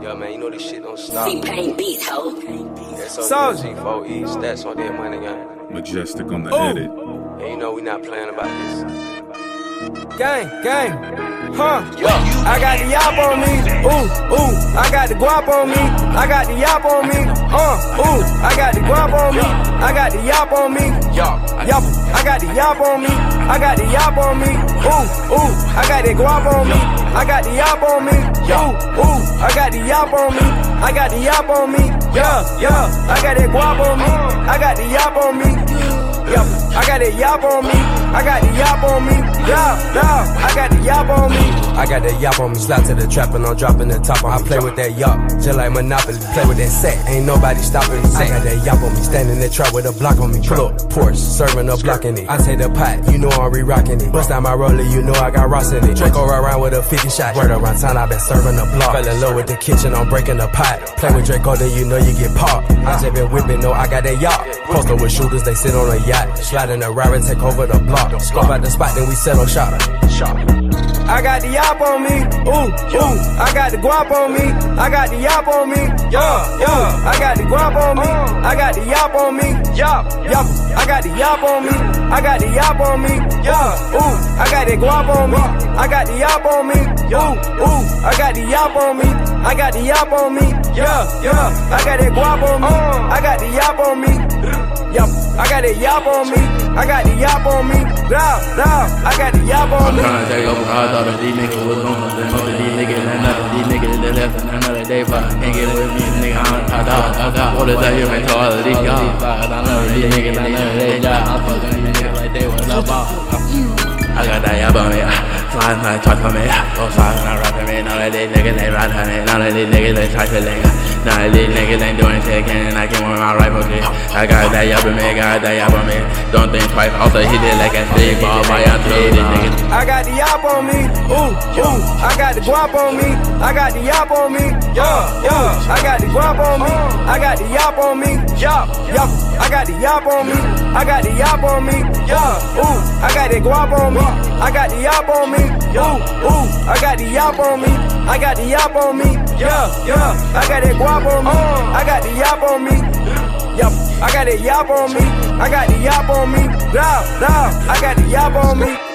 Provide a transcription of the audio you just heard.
Yeah, man, you know this shit don't stop. T-Pain beats, ho. Soldier. G4E, stats on that money gang. Majestic on the Ooh. edit. And you know we not playing about this. Gang, gang, huh? Yo. I got the yop on me, ooh, ooh. I got the guap on me, I got the yop on me, uh, ooh. I got the guap on me, I got the yop on me, Yo. yop. I got the yop on me, I got the yop on me, ooh, ooh. I got the guap on me, I got the yop on me, ooh, ooh. I got the yop on me, I got the yop on me, yeah, yeah. I got that guap on me, I got the yop on me. Yup, I got that yop on me. I got the yop on me. Yeah, yeah, I got the yop on me. I got that yop on me. Slap to the trap and I'm dropping the top on me. I play with that yop, just like Monopoly. Play with that set, ain't nobody stopping me. I got that yop on me. Standing in the trap with a block on me. Pull up, Porsche, serving up blocking it. I take the pot, you know I'm re-rocking it. Bust out my roller, you know I got Ross in it. Draco right around with a 50 shot. Word around town, I been serving the block. Fell in love with the kitchen, I'm breaking the pot. Play with Draco, then you know you get popped. I just been whipping, no, I got that yacht. Posted with shooters, they sit on a yacht. Slide in the ride take over the block. Scope out the spot, then we settle shop. I got the yop on me, ooh, ooh. I got the guap on me, I got the yop on me, yeah, yeah. I got the guap on me, I got the yop on me, yop, yop. I got the yop on me, I got the yop on me, yeah, ooh. I got the guap on me, I got the yop on me, ooh, ooh. I got the yop on me, I got the yop on me, yeah, yeah. I got that guap on me, I got the yop on me, yup. I got that yop on me, I got the yop on me, yeah, yeah. I got the yop on I'm me. tryna take over, I thought that these niggas was on us. Most of these niggas ain't nothing. These niggas they left and another day fuck. Can't get with me, nigga. I'm I got, I got orders out here, man. To all of these y'all. I know these niggas, I know they job. I'm fucking these niggas like they was up off. I got that yab on me, fly my talk for me, go fly when I rap me. None of these niggas ain't for me, none of these niggas ain't lick. None of these niggas ain't doing shit, and I came with my rifle kit. I got that yab on me, got that yab on me. Don't think twice, also hit it like a big ball, my young these ooh, ooh. I got the guap on me, I got the yop on me, yeah, yeah. I got the guap on me, I got the yop on me, yop, yop. I got the yop on me, I got the yop on me, yeah, ooh. I got the guap on me, I got the yop on me, ooh, ooh. I got the yop on me, I got the yop on me, yeah, yeah. I got that guap on me, I got the yop on me. Yup, I got the yop on me. I got the yop on me. Blah, blah, I got the yop on me.